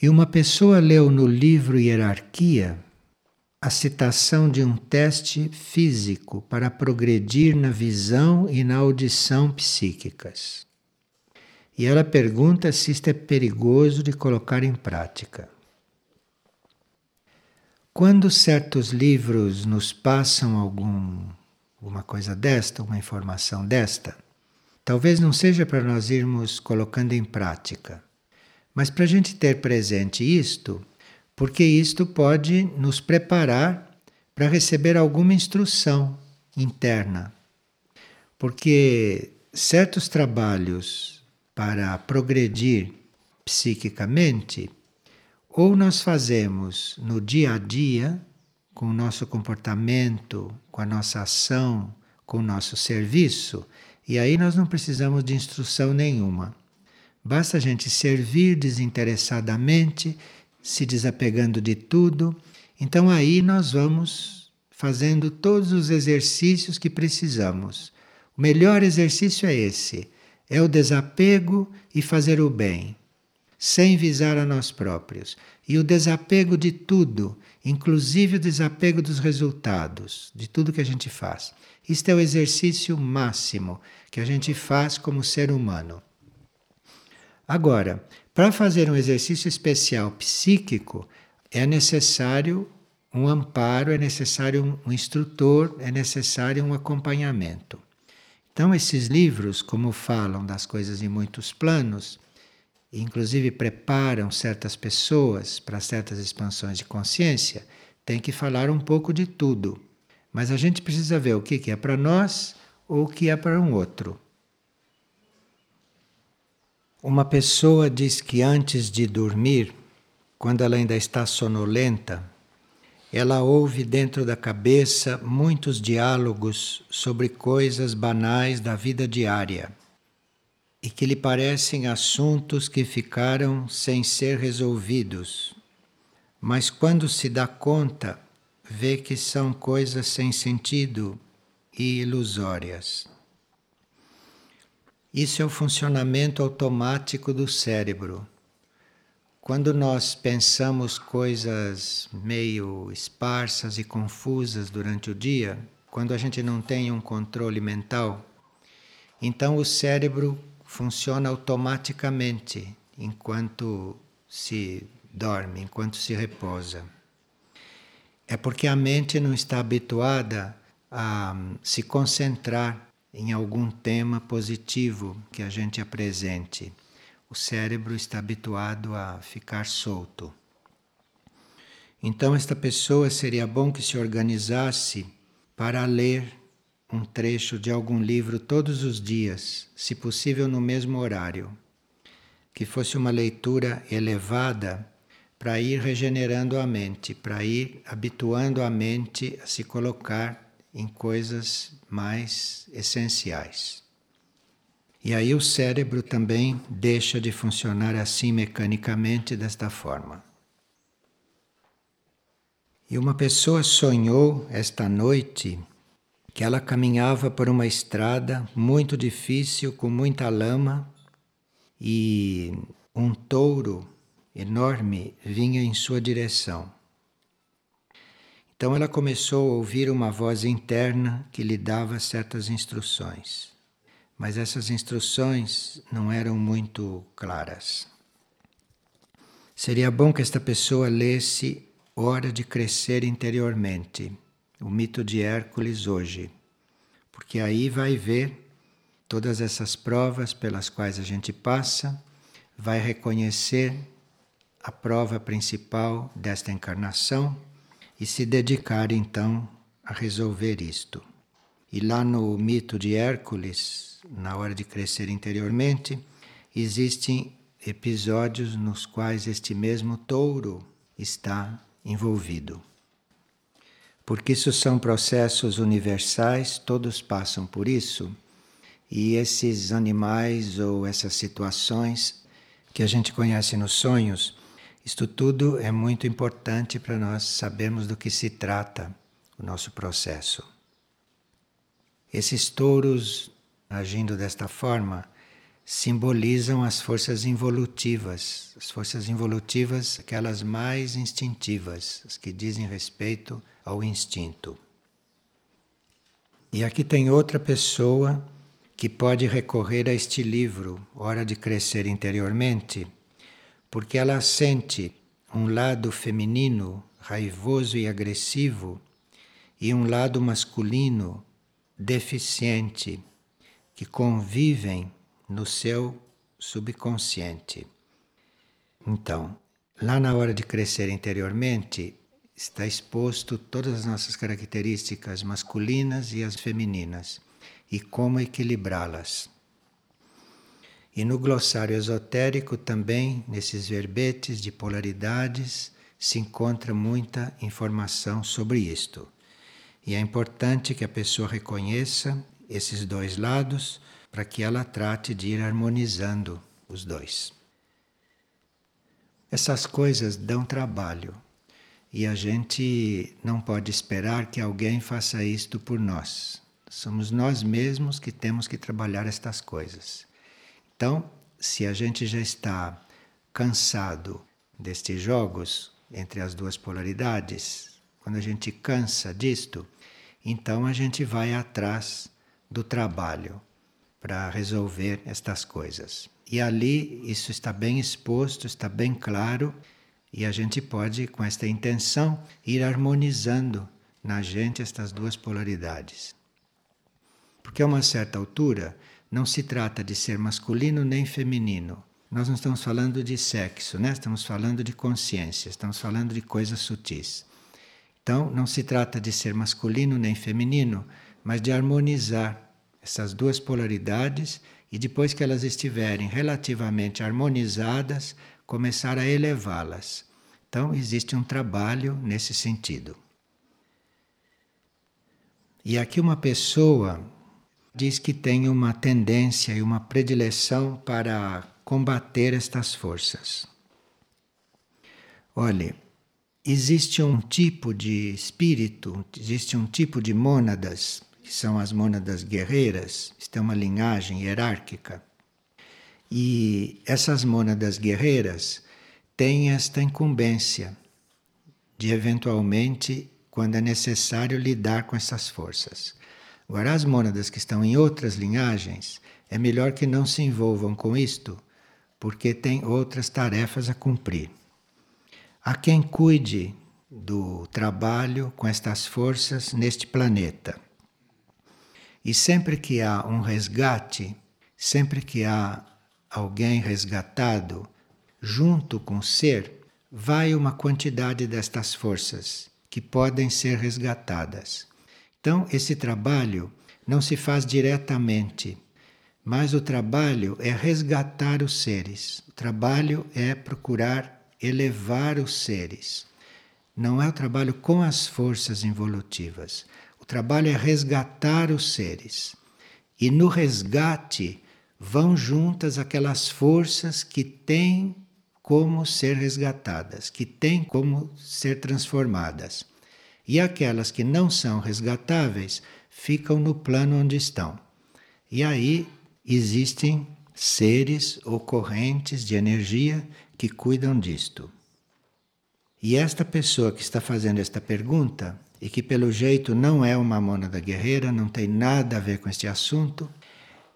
E uma pessoa leu no livro Hierarquia a citação de um teste físico para progredir na visão e na audição psíquicas. E ela pergunta se isto é perigoso de colocar em prática. Quando certos livros nos passam algum, alguma coisa desta, uma informação desta, talvez não seja para nós irmos colocando em prática, mas para a gente ter presente isto, porque isto pode nos preparar para receber alguma instrução interna. Porque certos trabalhos para progredir psiquicamente, ou nós fazemos no dia a dia, com o nosso comportamento, com a nossa ação, com o nosso serviço, e aí nós não precisamos de instrução nenhuma. Basta a gente servir desinteressadamente se desapegando de tudo. Então aí nós vamos fazendo todos os exercícios que precisamos. O melhor exercício é esse: é o desapego e fazer o bem, sem visar a nós próprios. E o desapego de tudo, inclusive o desapego dos resultados, de tudo que a gente faz. Isto é o exercício máximo que a gente faz como ser humano. Agora, para fazer um exercício especial psíquico, é necessário um amparo, é necessário um instrutor, é necessário um acompanhamento. Então, esses livros, como falam das coisas em muitos planos, inclusive preparam certas pessoas para certas expansões de consciência, tem que falar um pouco de tudo. Mas a gente precisa ver o que é para nós ou o que é para um outro. Uma pessoa diz que antes de dormir, quando ela ainda está sonolenta, ela ouve dentro da cabeça muitos diálogos sobre coisas banais da vida diária e que lhe parecem assuntos que ficaram sem ser resolvidos. Mas quando se dá conta, vê que são coisas sem sentido e ilusórias. Isso é o funcionamento automático do cérebro. Quando nós pensamos coisas meio esparsas e confusas durante o dia, quando a gente não tem um controle mental, então o cérebro funciona automaticamente enquanto se dorme, enquanto se repousa. É porque a mente não está habituada a se concentrar em algum tema positivo que a gente apresente. O cérebro está habituado a ficar solto. Então, esta pessoa seria bom que se organizasse para ler um trecho de algum livro todos os dias, se possível no mesmo horário. Que fosse uma leitura elevada para ir regenerando a mente, para ir habituando a mente a se colocar em coisas mais essenciais. E aí o cérebro também deixa de funcionar assim mecanicamente desta forma. E uma pessoa sonhou esta noite que ela caminhava por uma estrada muito difícil, com muita lama, e um touro enorme vinha em sua direção. Então ela começou a ouvir uma voz interna que lhe dava certas instruções. Mas essas instruções não eram muito claras. Seria bom que esta pessoa lesse Hora de Crescer Interiormente, o mito de Hércules hoje, porque aí vai ver todas essas provas pelas quais a gente passa, vai reconhecer a prova principal desta encarnação e se dedicar então a resolver isto. E lá no mito de Hércules, na hora de crescer interiormente, existem episódios nos quais este mesmo touro está envolvido. Porque isso são processos universais, todos passam por isso, e esses animais ou essas situações que a gente conhece nos sonhos isto tudo é muito importante para nós sabermos do que se trata o nosso processo. Esses touros agindo desta forma simbolizam as forças involutivas, as forças involutivas, aquelas mais instintivas, as que dizem respeito ao instinto. E aqui tem outra pessoa que pode recorrer a este livro, Hora de Crescer Interiormente, porque ela sente um lado feminino, raivoso e agressivo, e um lado masculino, deficiente, que convivem no seu subconsciente. Então, lá na hora de crescer interiormente, está exposto todas as nossas características masculinas e as femininas e como equilibrá-las. E no glossário esotérico também, nesses verbetes de polaridades, se encontra muita informação sobre isto. E é importante que a pessoa reconheça esses dois lados para que ela trate de ir harmonizando os dois. Essas coisas dão trabalho e a gente não pode esperar que alguém faça isto por nós. Somos nós mesmos que temos que trabalhar estas coisas. Então, se a gente já está cansado destes jogos entre as duas polaridades, quando a gente cansa disto, então a gente vai atrás do trabalho para resolver estas coisas. E ali isso está bem exposto, está bem claro, e a gente pode, com esta intenção, ir harmonizando na gente estas duas polaridades. Porque a uma certa altura não se trata de ser masculino nem feminino. Nós não estamos falando de sexo, né? estamos falando de consciência, estamos falando de coisas sutis. Então, não se trata de ser masculino nem feminino, mas de harmonizar essas duas polaridades e depois que elas estiverem relativamente harmonizadas, começar a elevá-las. Então, existe um trabalho nesse sentido. E aqui uma pessoa diz que tem uma tendência e uma predileção para combater estas forças. Olhe, existe um tipo de espírito, existe um tipo de mônadas, que são as mônadas guerreiras, isto é uma linhagem hierárquica. E essas mônadas guerreiras têm esta incumbência de eventualmente, quando é necessário, lidar com essas forças. Agora, as mônadas que estão em outras linhagens, é melhor que não se envolvam com isto, porque tem outras tarefas a cumprir. Há quem cuide do trabalho com estas forças neste planeta. E sempre que há um resgate, sempre que há alguém resgatado, junto com o ser, vai uma quantidade destas forças que podem ser resgatadas. Então, esse trabalho não se faz diretamente, mas o trabalho é resgatar os seres. O trabalho é procurar elevar os seres. Não é o trabalho com as forças involutivas. O trabalho é resgatar os seres. E no resgate vão juntas aquelas forças que têm como ser resgatadas, que têm como ser transformadas. E aquelas que não são resgatáveis ficam no plano onde estão. E aí existem seres ou correntes de energia que cuidam disto. E esta pessoa que está fazendo esta pergunta, e que pelo jeito não é uma mônada guerreira, não tem nada a ver com este assunto,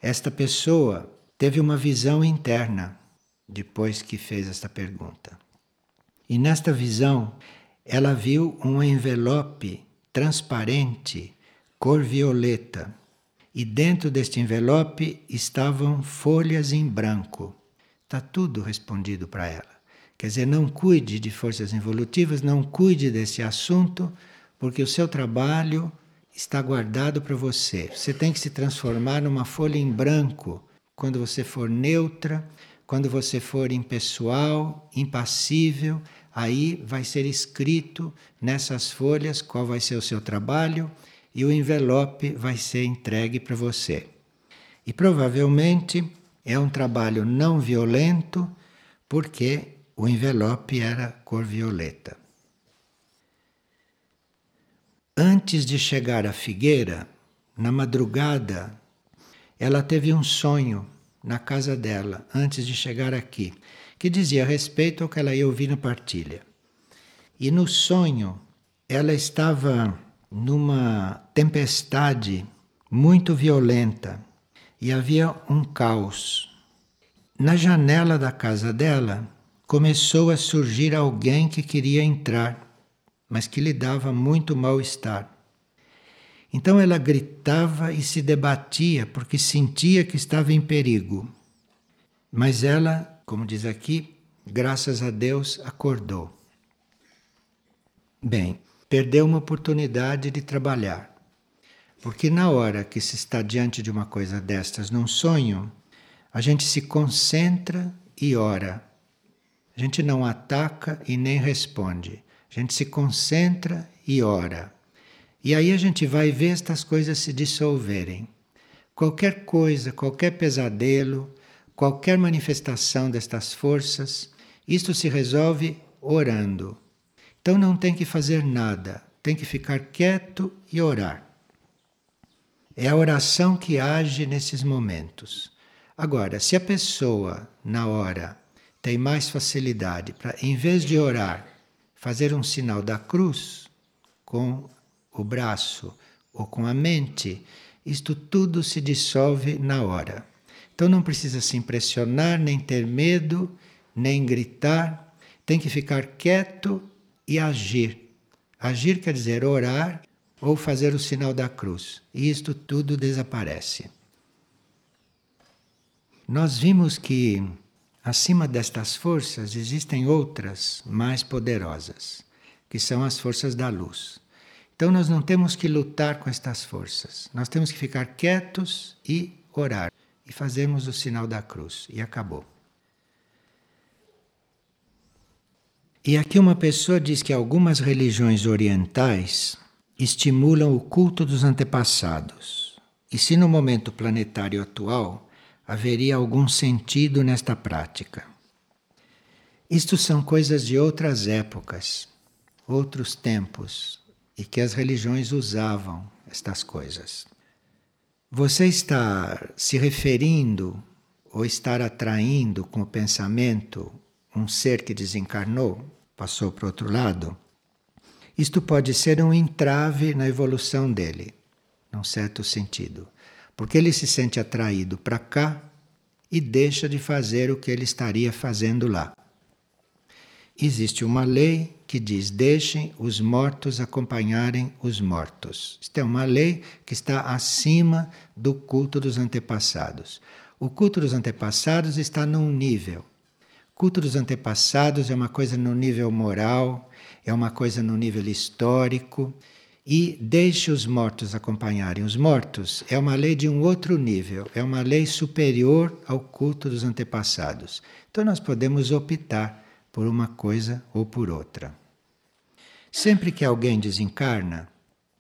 esta pessoa teve uma visão interna depois que fez esta pergunta. E nesta visão, ela viu um envelope transparente, cor violeta, e dentro deste envelope estavam folhas em branco. Está tudo respondido para ela. Quer dizer, não cuide de forças evolutivas, não cuide desse assunto, porque o seu trabalho está guardado para você. Você tem que se transformar numa folha em branco quando você for neutra, quando você for impessoal, impassível Aí vai ser escrito nessas folhas qual vai ser o seu trabalho e o envelope vai ser entregue para você. E provavelmente é um trabalho não violento, porque o envelope era cor violeta. Antes de chegar à figueira, na madrugada, ela teve um sonho na casa dela antes de chegar aqui, que dizia respeito ao que ela ia ouvir na partilha. E no sonho, ela estava numa tempestade muito violenta e havia um caos. Na janela da casa dela começou a surgir alguém que queria entrar, mas que lhe dava muito mal-estar. Então ela gritava e se debatia porque sentia que estava em perigo. Mas ela, como diz aqui, graças a Deus, acordou. Bem, perdeu uma oportunidade de trabalhar. Porque na hora que se está diante de uma coisa destas num sonho, a gente se concentra e ora. A gente não ataca e nem responde. A gente se concentra e ora. E aí a gente vai ver estas coisas se dissolverem. Qualquer coisa, qualquer pesadelo, qualquer manifestação destas forças, isto se resolve orando. Então não tem que fazer nada, tem que ficar quieto e orar. É a oração que age nesses momentos. Agora, se a pessoa, na hora, tem mais facilidade para, em vez de orar, fazer um sinal da cruz com o braço ou com a mente, isto tudo se dissolve na hora. Então não precisa se impressionar, nem ter medo, nem gritar, tem que ficar quieto e agir. Agir quer dizer orar ou fazer o sinal da cruz. E isto tudo desaparece. Nós vimos que acima destas forças existem outras mais poderosas, que são as forças da luz. Então nós não temos que lutar com estas forças. Nós temos que ficar quietos e orar e fazermos o sinal da cruz e acabou. E aqui uma pessoa diz que algumas religiões orientais estimulam o culto dos antepassados. E se no momento planetário atual haveria algum sentido nesta prática? Isto são coisas de outras épocas, outros tempos, e que as religiões usavam estas coisas. Você está se referindo ou estar atraindo com o pensamento um ser que desencarnou, passou para outro lado, isto pode ser um entrave na evolução dele, num certo sentido, porque ele se sente atraído para cá e deixa de fazer o que ele estaria fazendo lá. Existe uma lei que diz: deixem os mortos acompanharem os mortos. Isto é uma lei que está acima do culto dos antepassados. O culto dos antepassados está num nível culto dos antepassados é uma coisa no nível moral, é uma coisa no nível histórico. E deixe os mortos acompanharem os mortos é uma lei de um outro nível, é uma lei superior ao culto dos antepassados. Então nós podemos optar por uma coisa ou por outra. Sempre que alguém desencarna,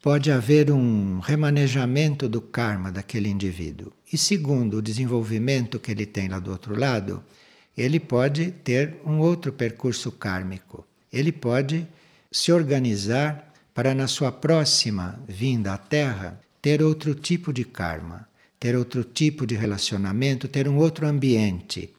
pode haver um remanejamento do karma daquele indivíduo. E segundo o desenvolvimento que ele tem lá do outro lado, ele pode ter um outro percurso kármico. Ele pode se organizar para, na sua próxima vinda à Terra, ter outro tipo de karma, ter outro tipo de relacionamento, ter um outro ambiente.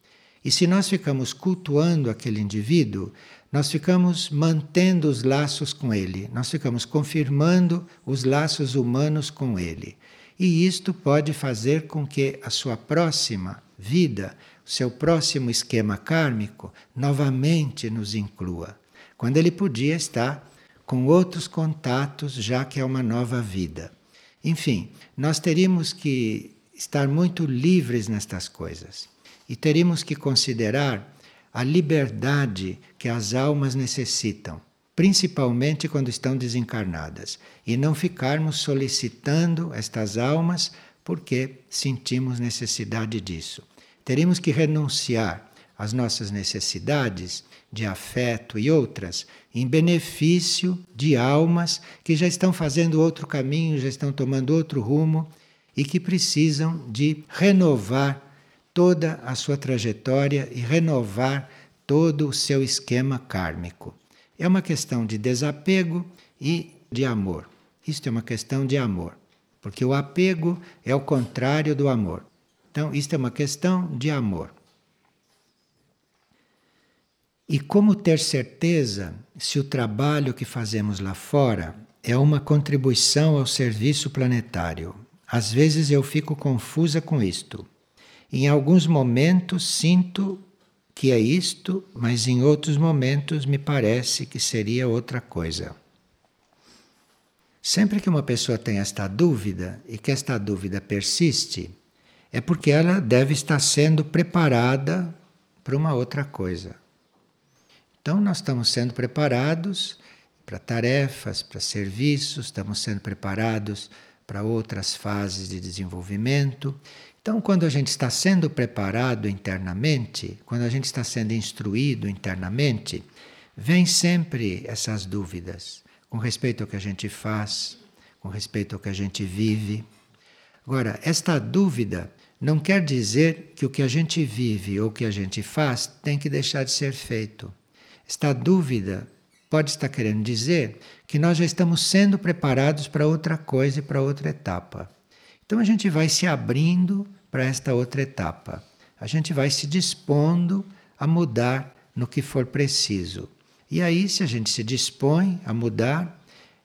E se nós ficamos cultuando aquele indivíduo, nós ficamos mantendo os laços com ele, nós ficamos confirmando os laços humanos com ele. E isto pode fazer com que a sua próxima vida o seu próximo esquema kármico novamente nos inclua, quando ele podia estar com outros contatos, já que é uma nova vida. Enfim, nós teríamos que estar muito livres nestas coisas e teríamos que considerar a liberdade que as almas necessitam, principalmente quando estão desencarnadas, e não ficarmos solicitando estas almas porque sentimos necessidade disso. Teremos que renunciar às nossas necessidades de afeto e outras em benefício de almas que já estão fazendo outro caminho, já estão tomando outro rumo e que precisam de renovar toda a sua trajetória e renovar todo o seu esquema kármico. É uma questão de desapego e de amor. Isto é uma questão de amor, porque o apego é o contrário do amor. Então, isto é uma questão de amor. E como ter certeza se o trabalho que fazemos lá fora é uma contribuição ao serviço planetário? Às vezes eu fico confusa com isto. Em alguns momentos sinto que é isto, mas em outros momentos me parece que seria outra coisa. Sempre que uma pessoa tem esta dúvida e que esta dúvida persiste, é porque ela deve estar sendo preparada para uma outra coisa. Então, nós estamos sendo preparados para tarefas, para serviços, estamos sendo preparados para outras fases de desenvolvimento. Então, quando a gente está sendo preparado internamente, quando a gente está sendo instruído internamente, vem sempre essas dúvidas com respeito ao que a gente faz, com respeito ao que a gente vive. Agora, esta dúvida não quer dizer que o que a gente vive ou o que a gente faz tem que deixar de ser feito. Esta dúvida pode estar querendo dizer que nós já estamos sendo preparados para outra coisa e para outra etapa. Então a gente vai se abrindo para esta outra etapa. A gente vai se dispondo a mudar no que for preciso. E aí, se a gente se dispõe a mudar,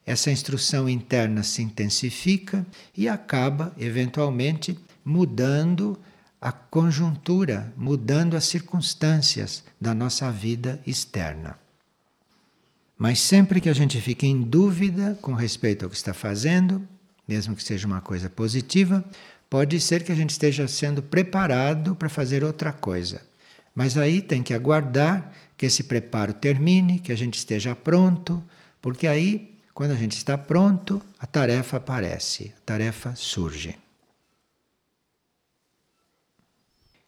essa instrução interna se intensifica e acaba, eventualmente, mudando a conjuntura, mudando as circunstâncias da nossa vida externa. Mas sempre que a gente fique em dúvida com respeito ao que está fazendo, mesmo que seja uma coisa positiva, pode ser que a gente esteja sendo preparado para fazer outra coisa. Mas aí tem que aguardar que esse preparo termine, que a gente esteja pronto, porque aí, quando a gente está pronto, a tarefa aparece, a tarefa surge.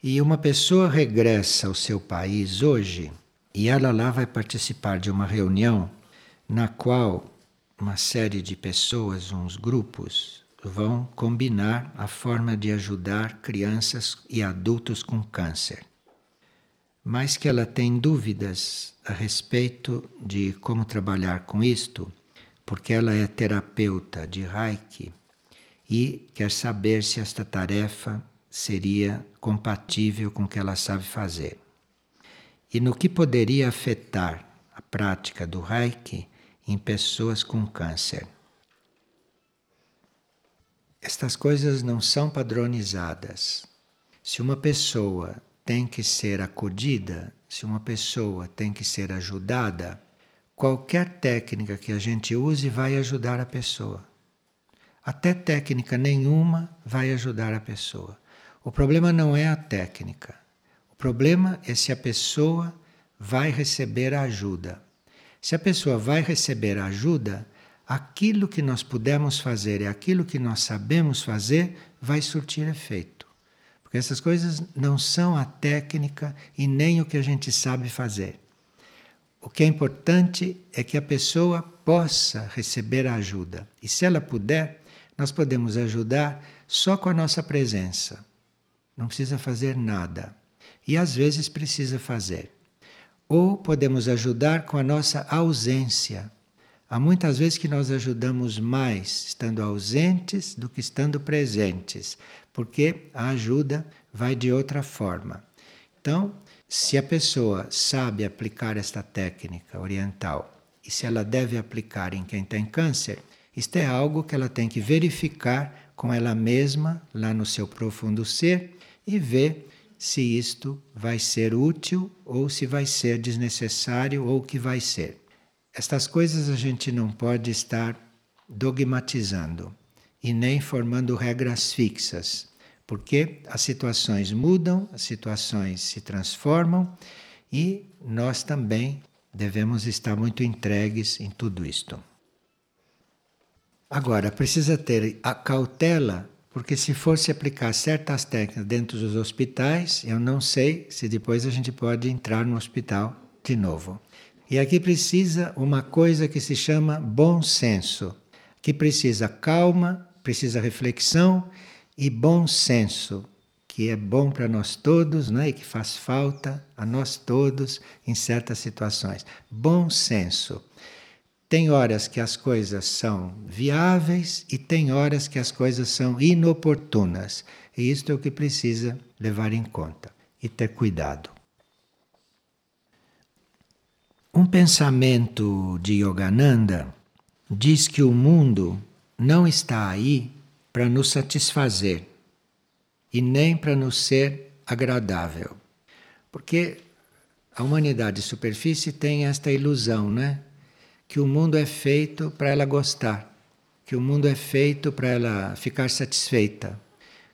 E uma pessoa regressa ao seu país hoje e ela lá vai participar de uma reunião na qual uma série de pessoas, uns grupos, vão combinar a forma de ajudar crianças e adultos com câncer. Mas que ela tem dúvidas a respeito de como trabalhar com isto, porque ela é terapeuta de Reiki e quer saber se esta tarefa seria compatível com o que ela sabe fazer. E no que poderia afetar a prática do Reiki em pessoas com câncer. Estas coisas não são padronizadas. Se uma pessoa tem que ser acudida, se uma pessoa tem que ser ajudada, qualquer técnica que a gente use vai ajudar a pessoa. Até técnica nenhuma vai ajudar a pessoa. O problema não é a técnica. O problema é se a pessoa vai receber a ajuda. Se a pessoa vai receber ajuda, aquilo que nós pudermos fazer e aquilo que nós sabemos fazer vai surtir efeito. Porque essas coisas não são a técnica e nem o que a gente sabe fazer. O que é importante é que a pessoa possa receber ajuda. E se ela puder, nós podemos ajudar só com a nossa presença. Não precisa fazer nada. E às vezes precisa fazer. Ou podemos ajudar com a nossa ausência. Há muitas vezes que nós ajudamos mais estando ausentes do que estando presentes, porque a ajuda vai de outra forma. Então, se a pessoa sabe aplicar esta técnica oriental e se ela deve aplicar em quem tem câncer, isto é algo que ela tem que verificar com ela mesma, lá no seu profundo ser, e ver se isto vai ser útil ou se vai ser desnecessário ou o que vai ser. Estas coisas a gente não pode estar dogmatizando e nem formando regras fixas, porque as situações mudam, as situações se transformam e nós também devemos estar muito entregues em tudo isto. Agora, precisa ter a cautela porque se fosse aplicar certas técnicas dentro dos hospitais, eu não sei se depois a gente pode entrar no hospital de novo. E aqui precisa uma coisa que se chama bom senso, que precisa calma, precisa reflexão e bom senso, que é bom para nós todos, né? e que faz falta a nós todos em certas situações. Bom senso. Tem horas que as coisas são viáveis e tem horas que as coisas são inoportunas. E isto é o que precisa levar em conta e ter cuidado. Um pensamento de Yogananda diz que o mundo não está aí para nos satisfazer e nem para nos ser agradável. Porque a humanidade de superfície tem esta ilusão, né? Que o mundo é feito para ela gostar, que o mundo é feito para ela ficar satisfeita,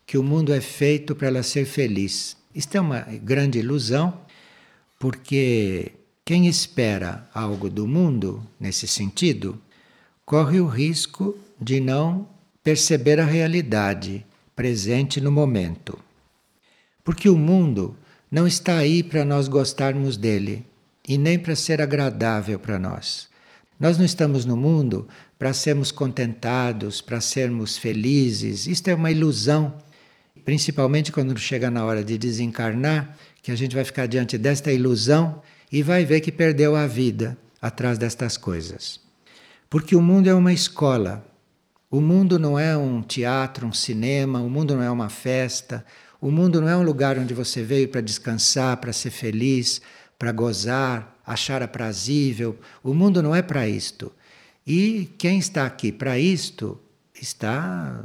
que o mundo é feito para ela ser feliz. Isto é uma grande ilusão, porque quem espera algo do mundo nesse sentido corre o risco de não perceber a realidade presente no momento. Porque o mundo não está aí para nós gostarmos dele e nem para ser agradável para nós. Nós não estamos no mundo para sermos contentados, para sermos felizes. Isto é uma ilusão, principalmente quando chega na hora de desencarnar, que a gente vai ficar diante desta ilusão e vai ver que perdeu a vida atrás destas coisas. Porque o mundo é uma escola. O mundo não é um teatro, um cinema, o mundo não é uma festa, o mundo não é um lugar onde você veio para descansar, para ser feliz, para gozar, achar aprazível. O mundo não é para isto. E quem está aqui para isto está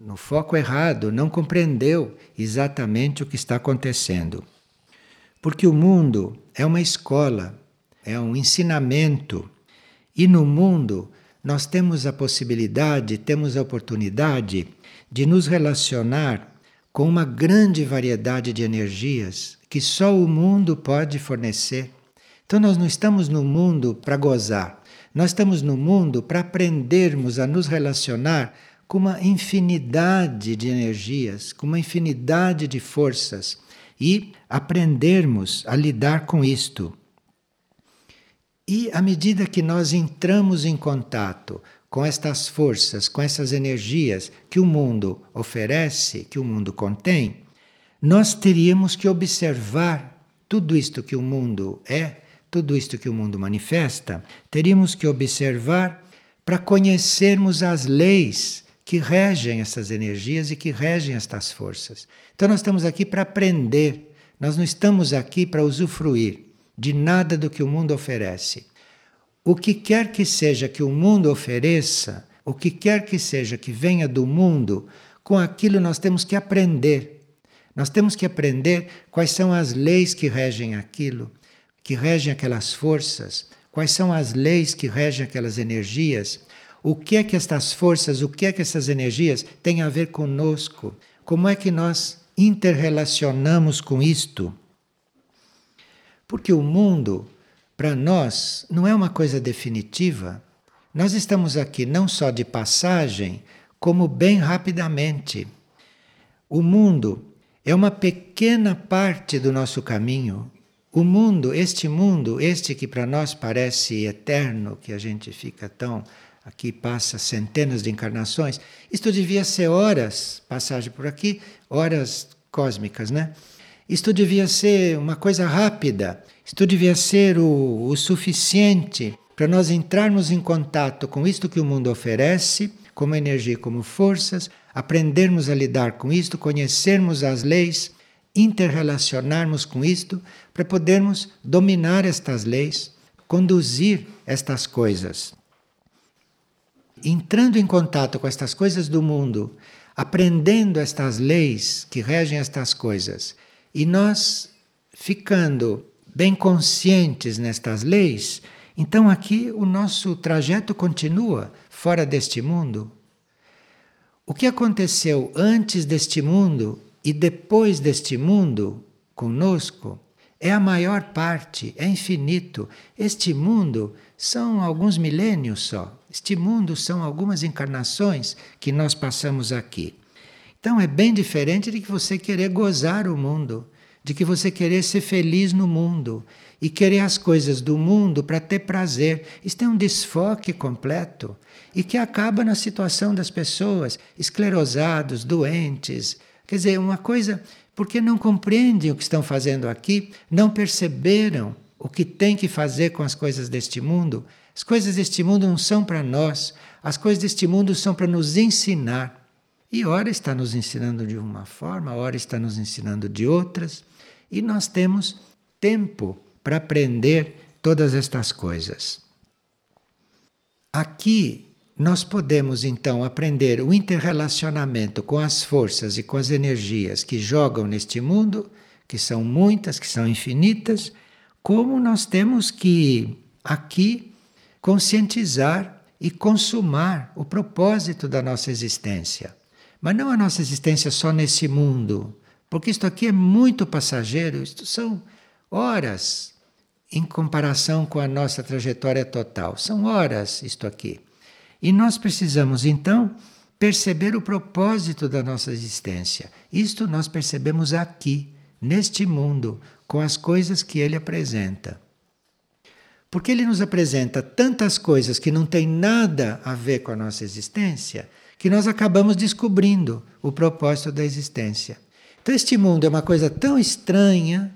no foco errado, não compreendeu exatamente o que está acontecendo. Porque o mundo é uma escola, é um ensinamento. E no mundo nós temos a possibilidade, temos a oportunidade de nos relacionar com uma grande variedade de energias que só o mundo pode fornecer. Então nós não estamos no mundo para gozar, nós estamos no mundo para aprendermos a nos relacionar com uma infinidade de energias, com uma infinidade de forças e aprendermos a lidar com isto. E à medida que nós entramos em contato com estas forças, com essas energias que o mundo oferece, que o mundo contém, nós teríamos que observar tudo isto que o mundo é, tudo isto que o mundo manifesta, teríamos que observar para conhecermos as leis que regem essas energias e que regem estas forças. Então, nós estamos aqui para aprender, nós não estamos aqui para usufruir de nada do que o mundo oferece. O que quer que seja que o mundo ofereça, o que quer que seja que venha do mundo, com aquilo nós temos que aprender. Nós temos que aprender quais são as leis que regem aquilo, que regem aquelas forças, quais são as leis que regem aquelas energias, o que é que estas forças, o que é que essas energias têm a ver conosco? Como é que nós interrelacionamos com isto? Porque o mundo, para nós, não é uma coisa definitiva. Nós estamos aqui não só de passagem, como bem rapidamente. O mundo é uma pequena parte do nosso caminho. O mundo, este mundo, este que para nós parece eterno, que a gente fica tão aqui passa centenas de encarnações. Isto devia ser horas, passagem por aqui, horas cósmicas, né? Isto devia ser uma coisa rápida, isto devia ser o, o suficiente para nós entrarmos em contato com isto que o mundo oferece, como energia, como forças, aprendermos a lidar com isto, conhecermos as leis, interrelacionarmos com isto, para podermos dominar estas leis, conduzir estas coisas entrando em contato com estas coisas do mundo, aprendendo estas leis que regem estas coisas, e nós ficando bem conscientes nestas leis, então aqui o nosso trajeto continua fora deste mundo. O que aconteceu antes deste mundo e depois deste mundo conosco é a maior parte, é infinito. Este mundo são alguns milênios só. Este mundo são algumas encarnações que nós passamos aqui. Então é bem diferente de que você querer gozar o mundo, de que você querer ser feliz no mundo e querer as coisas do mundo para ter prazer. Isto é um desfoque completo e que acaba na situação das pessoas esclerosados, doentes. Quer dizer, uma coisa porque não compreendem o que estão fazendo aqui, não perceberam o que tem que fazer com as coisas deste mundo, As coisas deste mundo não são para nós, as coisas deste mundo são para nos ensinar. E ora está nos ensinando de uma forma, ora está nos ensinando de outras, e nós temos tempo para aprender todas estas coisas. Aqui nós podemos então aprender o interrelacionamento com as forças e com as energias que jogam neste mundo, que são muitas, que são infinitas, como nós temos que aqui conscientizar e consumar o propósito da nossa existência. Mas não a nossa existência só nesse mundo, porque isto aqui é muito passageiro, isto são horas em comparação com a nossa trajetória total. São horas isto aqui. E nós precisamos então perceber o propósito da nossa existência. Isto nós percebemos aqui, neste mundo, com as coisas que ele apresenta. Porque ele nos apresenta tantas coisas que não têm nada a ver com a nossa existência, que nós acabamos descobrindo o propósito da existência. Então, este mundo é uma coisa tão estranha,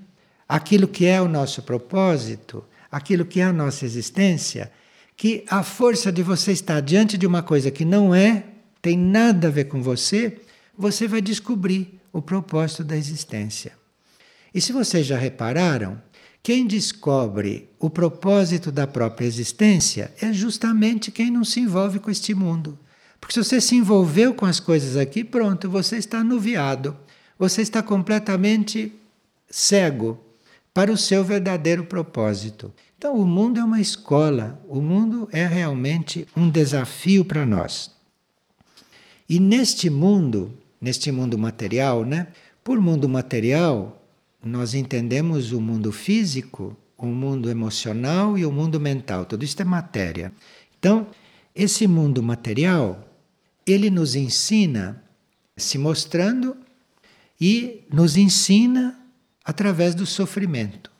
aquilo que é o nosso propósito, aquilo que é a nossa existência, que a força de você estar diante de uma coisa que não é, tem nada a ver com você, você vai descobrir o propósito da existência. E se vocês já repararam, quem descobre o propósito da própria existência é justamente quem não se envolve com este mundo. Porque se você se envolveu com as coisas aqui, pronto, você está anuviado. Você está completamente cego para o seu verdadeiro propósito. Então, o mundo é uma escola, o mundo é realmente um desafio para nós. E neste mundo, neste mundo material, né? Por mundo material, nós entendemos o mundo físico, o mundo emocional e o mundo mental. Tudo isso é matéria. Então, esse mundo material, ele nos ensina se mostrando e nos ensina através do sofrimento.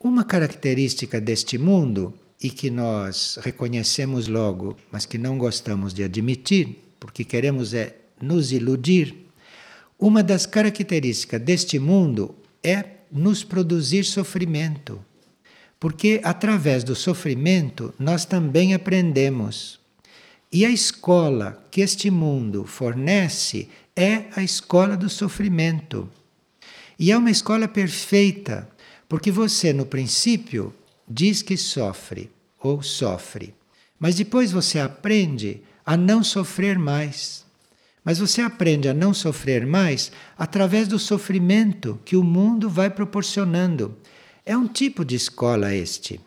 Uma característica deste mundo e que nós reconhecemos logo, mas que não gostamos de admitir, porque queremos é nos iludir, uma das características deste mundo é nos produzir sofrimento, porque através do sofrimento nós também aprendemos. E a escola que este mundo fornece é a escola do sofrimento. E é uma escola perfeita, porque você, no princípio, diz que sofre ou sofre, mas depois você aprende a não sofrer mais. Mas você aprende a não sofrer mais através do sofrimento que o mundo vai proporcionando. É um tipo de escola este.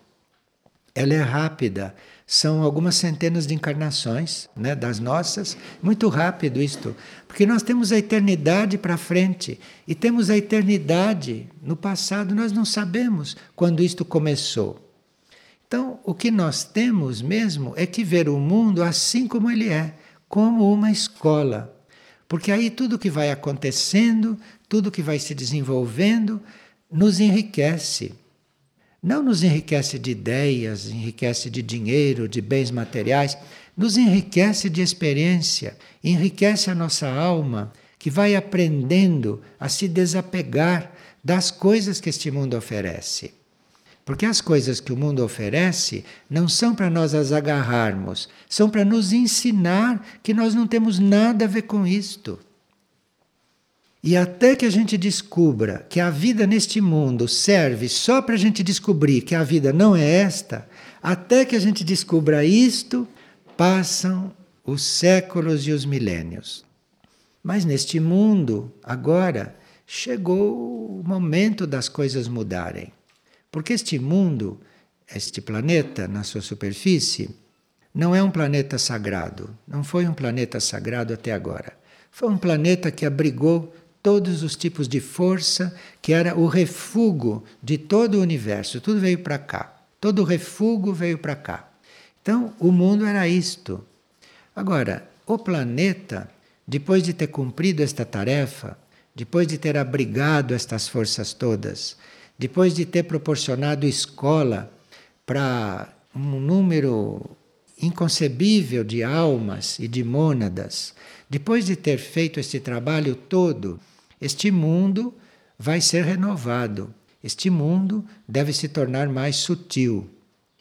Ela é rápida, são algumas centenas de encarnações, né, das nossas. Muito rápido isto, porque nós temos a eternidade para frente e temos a eternidade no passado, nós não sabemos quando isto começou. Então, o que nós temos mesmo é que ver o mundo assim como ele é como uma escola. Porque aí tudo que vai acontecendo, tudo que vai se desenvolvendo, nos enriquece. Não nos enriquece de ideias, enriquece de dinheiro, de bens materiais, nos enriquece de experiência, enriquece a nossa alma, que vai aprendendo a se desapegar das coisas que este mundo oferece. Porque as coisas que o mundo oferece não são para nós as agarrarmos, são para nos ensinar que nós não temos nada a ver com isto. E até que a gente descubra que a vida neste mundo serve só para a gente descobrir que a vida não é esta, até que a gente descubra isto, passam os séculos e os milênios. Mas neste mundo, agora, chegou o momento das coisas mudarem. Porque este mundo, este planeta na sua superfície, não é um planeta sagrado. Não foi um planeta sagrado até agora. Foi um planeta que abrigou todos os tipos de força, que era o refúgio de todo o universo. Tudo veio para cá. Todo o refúgio veio para cá. Então, o mundo era isto. Agora, o planeta, depois de ter cumprido esta tarefa, depois de ter abrigado estas forças todas, depois de ter proporcionado escola para um número inconcebível de almas e de mônadas, depois de ter feito este trabalho todo, este mundo vai ser renovado. Este mundo deve se tornar mais sutil.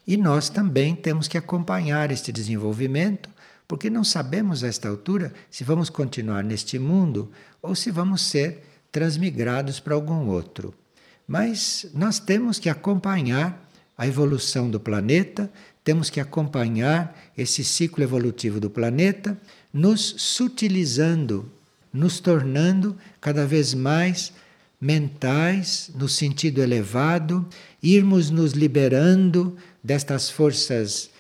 E nós também temos que acompanhar este desenvolvimento, porque não sabemos a esta altura se vamos continuar neste mundo ou se vamos ser transmigrados para algum outro. Mas nós temos que acompanhar a evolução do planeta, temos que acompanhar esse ciclo evolutivo do planeta, nos sutilizando, nos tornando cada vez mais mentais, no sentido elevado, irmos nos liberando destas forças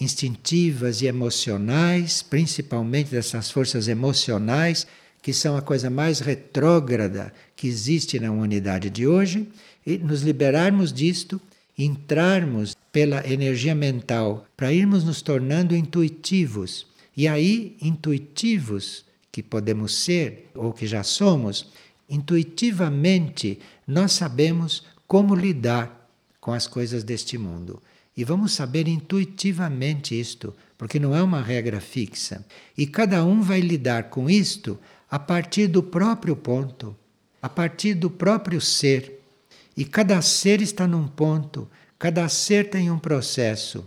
instintivas e emocionais, principalmente dessas forças emocionais, que são a coisa mais retrógrada que existe na humanidade de hoje, e nos liberarmos disto, entrarmos pela energia mental para irmos nos tornando intuitivos. E aí, intuitivos que podemos ser ou que já somos, intuitivamente nós sabemos como lidar com as coisas deste mundo. E vamos saber intuitivamente isto, porque não é uma regra fixa. E cada um vai lidar com isto a partir do próprio ponto, a partir do próprio ser. E cada ser está num ponto, cada ser tem um processo.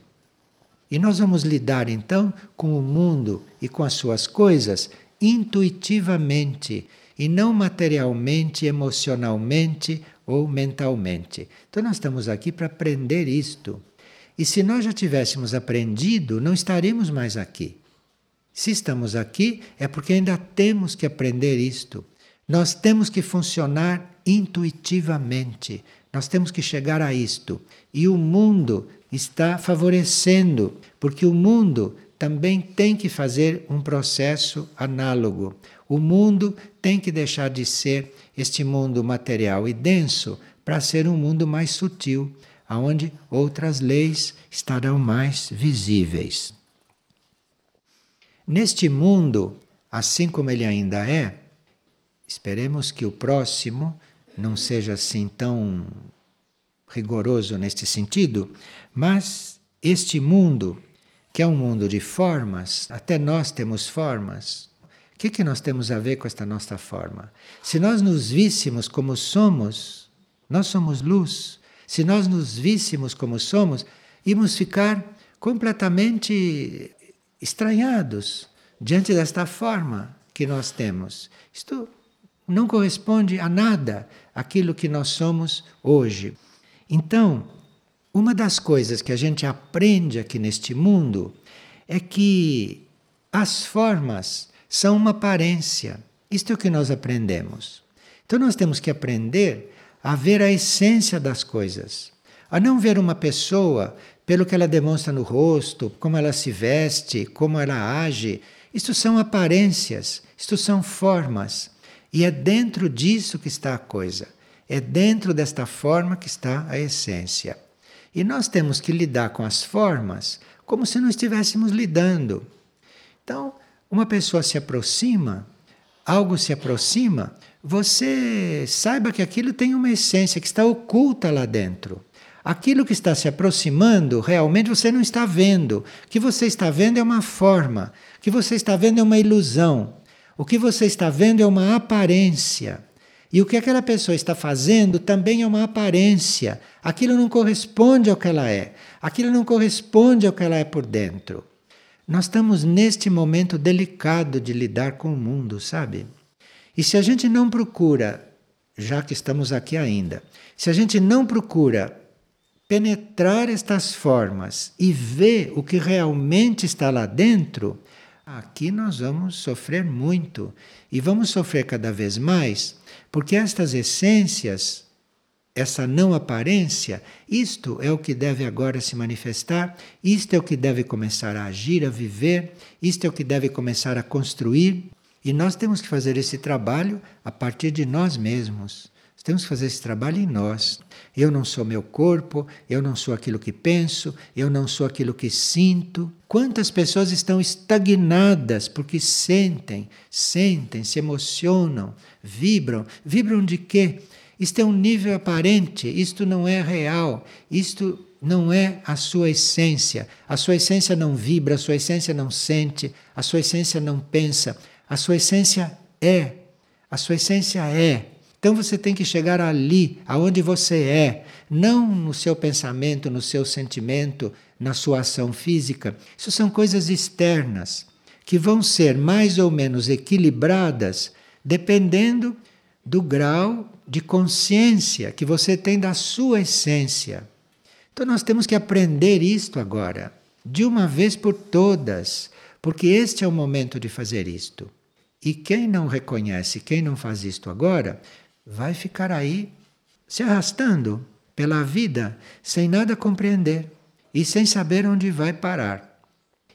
E nós vamos lidar então com o mundo e com as suas coisas intuitivamente e não materialmente, emocionalmente ou mentalmente. Então nós estamos aqui para aprender isto. E se nós já tivéssemos aprendido, não estaremos mais aqui. Se estamos aqui, é porque ainda temos que aprender isto. Nós temos que funcionar intuitivamente. Nós temos que chegar a isto. E o mundo está favorecendo, porque o mundo também tem que fazer um processo análogo. O mundo tem que deixar de ser este mundo material e denso para ser um mundo mais sutil, aonde outras leis estarão mais visíveis. Neste mundo, assim como ele ainda é, esperemos que o próximo não seja assim tão rigoroso neste sentido, mas este mundo, que é um mundo de formas, até nós temos formas. O que, que nós temos a ver com esta nossa forma? Se nós nos víssemos como somos, nós somos luz, se nós nos víssemos como somos, íamos ficar completamente estranhados diante desta forma que nós temos. Isto não corresponde a nada aquilo que nós somos hoje. Então, uma das coisas que a gente aprende aqui neste mundo é que as formas são uma aparência. Isto é o que nós aprendemos. Então, nós temos que aprender a ver a essência das coisas, a não ver uma pessoa pelo que ela demonstra no rosto, como ela se veste, como ela age. Isto são aparências, isto são formas. E é dentro disso que está a coisa. É dentro desta forma que está a essência. E nós temos que lidar com as formas como se não estivéssemos lidando. Então, uma pessoa se aproxima, algo se aproxima, você saiba que aquilo tem uma essência que está oculta lá dentro. Aquilo que está se aproximando, realmente você não está vendo. O que você está vendo é uma forma. O que você está vendo é uma ilusão. O que você está vendo é uma aparência. E o que aquela pessoa está fazendo também é uma aparência. Aquilo não corresponde ao que ela é. Aquilo não corresponde ao que ela é por dentro. Nós estamos neste momento delicado de lidar com o mundo, sabe? E se a gente não procura, já que estamos aqui ainda, se a gente não procura penetrar estas formas e ver o que realmente está lá dentro, aqui nós vamos sofrer muito. E vamos sofrer cada vez mais, porque estas essências, essa não aparência, isto é o que deve agora se manifestar, isto é o que deve começar a agir, a viver, isto é o que deve começar a construir. E nós temos que fazer esse trabalho a partir de nós mesmos. Temos que fazer esse trabalho em nós. Eu não sou meu corpo, eu não sou aquilo que penso, eu não sou aquilo que sinto. Quantas pessoas estão estagnadas porque sentem, sentem, se emocionam, vibram. Vibram de quê? Isto é um nível aparente, isto não é real, isto não é a sua essência. A sua essência não vibra, a sua essência não sente, a sua essência não pensa. A sua essência é. A sua essência é. Então você tem que chegar ali, aonde você é, não no seu pensamento, no seu sentimento, na sua ação física. Isso são coisas externas que vão ser mais ou menos equilibradas dependendo do grau de consciência que você tem da sua essência. Então nós temos que aprender isto agora, de uma vez por todas, porque este é o momento de fazer isto. E quem não reconhece, quem não faz isto agora, vai ficar aí se arrastando pela vida sem nada compreender e sem saber onde vai parar.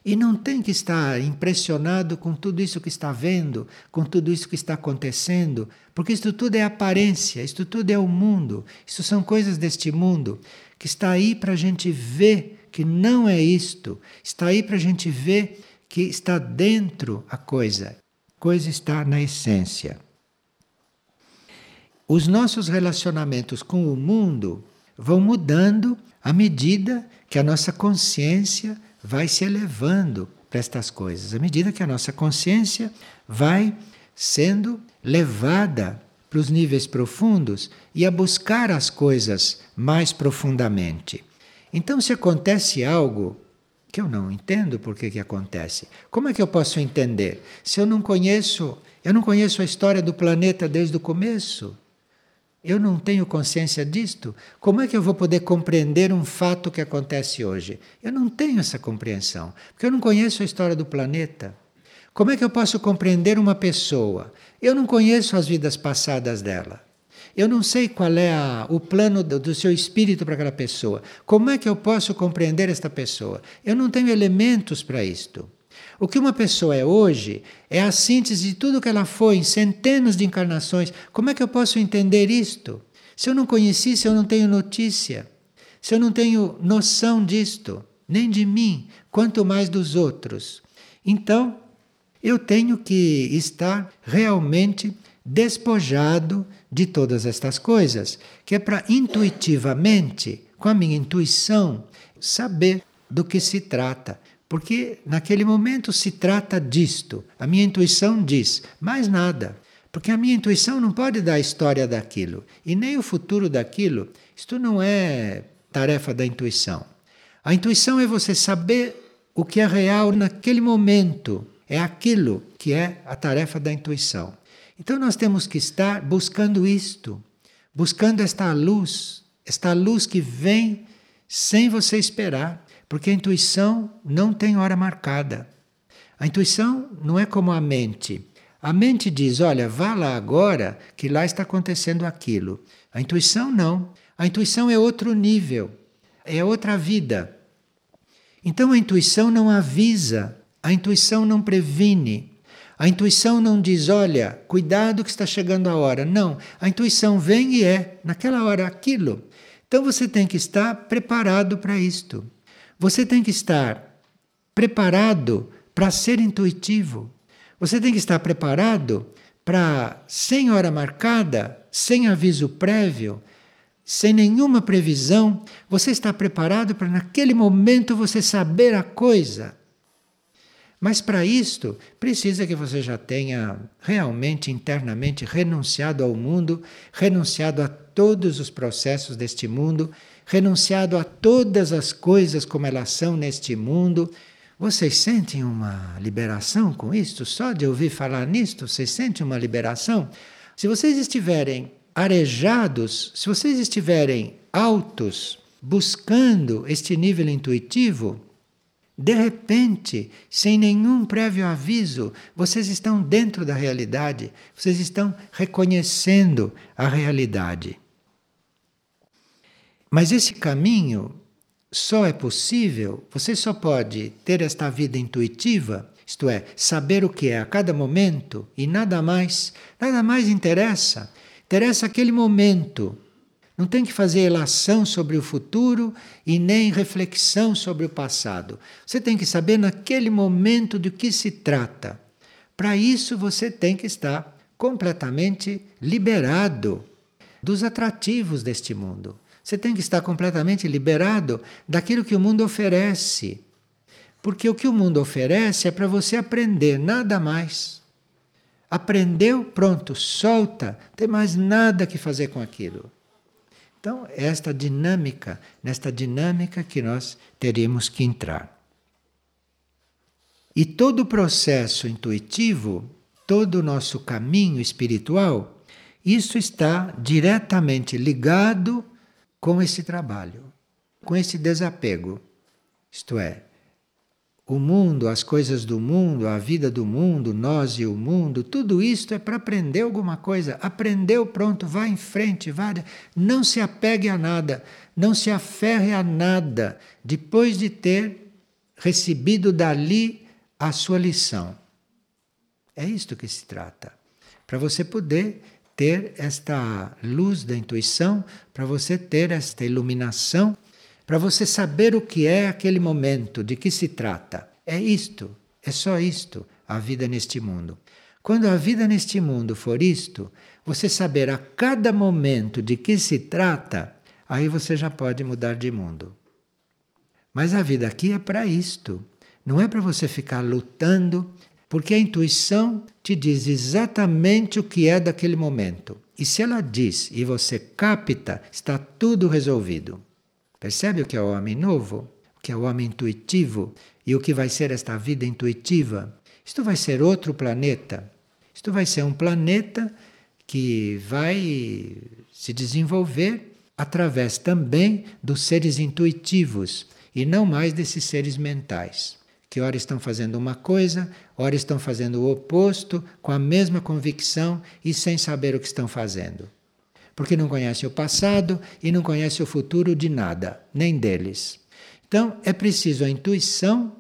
E não tem que estar impressionado com tudo isso que está vendo, com tudo isso que está acontecendo, porque isto tudo é aparência, isto tudo é o mundo, isto são coisas deste mundo, que está aí para a gente ver que não é isto, está aí para a gente ver que está dentro a coisa, coisa está na essência. Os nossos relacionamentos com o mundo vão mudando à medida que a nossa consciência vai se elevando para estas coisas, à medida que a nossa consciência vai sendo levada para os níveis profundos e a buscar as coisas mais profundamente. Então, se acontece algo que eu não entendo por que, que acontece, como é que eu posso entender? Se eu não conheço, eu não conheço a história do planeta desde o começo. Eu não tenho consciência disto. Como é que eu vou poder compreender um fato que acontece hoje? Eu não tenho essa compreensão, porque eu não conheço a história do planeta. Como é que eu posso compreender uma pessoa? Eu não conheço as vidas passadas dela. Eu não sei qual é a, o plano do, do seu espírito para aquela pessoa. Como é que eu posso compreender esta pessoa? Eu não tenho elementos para isto. O que uma pessoa é hoje é a síntese de tudo que ela foi em centenas de encarnações. Como é que eu posso entender isto? Se eu não conheci, se eu não tenho notícia, se eu não tenho noção disto, nem de mim, quanto mais dos outros. Então, eu tenho que estar realmente despojado de todas estas coisas, que é para intuitivamente, com a minha intuição, saber do que se trata. Porque naquele momento se trata disto. A minha intuição diz, mais nada. Porque a minha intuição não pode dar a história daquilo e nem o futuro daquilo. Isto não é tarefa da intuição. A intuição é você saber o que é real naquele momento. É aquilo que é a tarefa da intuição. Então nós temos que estar buscando isto, buscando esta luz, esta luz que vem sem você esperar. Porque a intuição não tem hora marcada. A intuição não é como a mente. A mente diz: olha, vá lá agora, que lá está acontecendo aquilo. A intuição não. A intuição é outro nível, é outra vida. Então a intuição não avisa, a intuição não previne, a intuição não diz: olha, cuidado que está chegando a hora. Não, a intuição vem e é, naquela hora, aquilo. Então você tem que estar preparado para isto. Você tem que estar preparado para ser intuitivo. Você tem que estar preparado para, sem hora marcada, sem aviso prévio, sem nenhuma previsão, você está preparado para naquele momento você saber a coisa. Mas para isto, precisa que você já tenha realmente internamente renunciado ao mundo, renunciado a todos os processos deste mundo, renunciado a todas as coisas como elas são neste mundo. Vocês sentem uma liberação com isto? Só de ouvir falar nisto, vocês sentem uma liberação? Se vocês estiverem arejados, se vocês estiverem altos, buscando este nível intuitivo, de repente, sem nenhum prévio aviso, vocês estão dentro da realidade, vocês estão reconhecendo a realidade. Mas esse caminho só é possível, você só pode ter esta vida intuitiva, isto é, saber o que é a cada momento e nada mais, nada mais interessa. Interessa aquele momento. Não tem que fazer elação sobre o futuro e nem reflexão sobre o passado. Você tem que saber naquele momento de que se trata. Para isso você tem que estar completamente liberado dos atrativos deste mundo. Você tem que estar completamente liberado daquilo que o mundo oferece. Porque o que o mundo oferece é para você aprender, nada mais. Aprendeu, pronto, solta, não tem mais nada que fazer com aquilo. Então, é esta dinâmica, nesta dinâmica que nós teríamos que entrar. E todo o processo intuitivo, todo o nosso caminho espiritual, isso está diretamente ligado com esse trabalho, com esse desapego. Isto é, o mundo, as coisas do mundo, a vida do mundo, nós e o mundo, tudo isto é para aprender alguma coisa. Aprendeu, pronto, vá em frente, vá. Não se apegue a nada, não se aferre a nada, depois de ter recebido dali a sua lição. É isto que se trata. Para você poder ter esta luz da intuição, para você ter esta iluminação para você saber o que é aquele momento, de que se trata. É isto, é só isto, a vida neste mundo. Quando a vida neste mundo for isto, você saber a cada momento de que se trata, aí você já pode mudar de mundo. Mas a vida aqui é para isto. Não é para você ficar lutando, porque a intuição te diz exatamente o que é daquele momento. E se ela diz e você capta, está tudo resolvido. Percebe o que é o homem novo? O que é o homem intuitivo? E o que vai ser esta vida intuitiva? Isto vai ser outro planeta. Isto vai ser um planeta que vai se desenvolver através também dos seres intuitivos e não mais desses seres mentais, que ora estão fazendo uma coisa, ora estão fazendo o oposto, com a mesma convicção e sem saber o que estão fazendo porque não conhece o passado e não conhece o futuro de nada, nem deles. Então é preciso a intuição,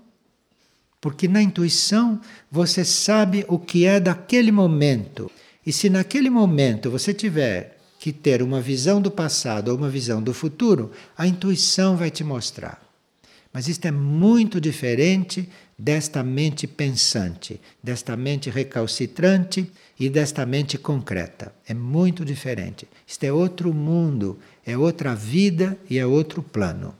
porque na intuição você sabe o que é daquele momento. E se naquele momento você tiver que ter uma visão do passado ou uma visão do futuro, a intuição vai te mostrar. Mas isto é muito diferente desta mente pensante, desta mente recalcitrante e desta mente concreta. É muito diferente. Isto é outro mundo, é outra vida e é outro plano.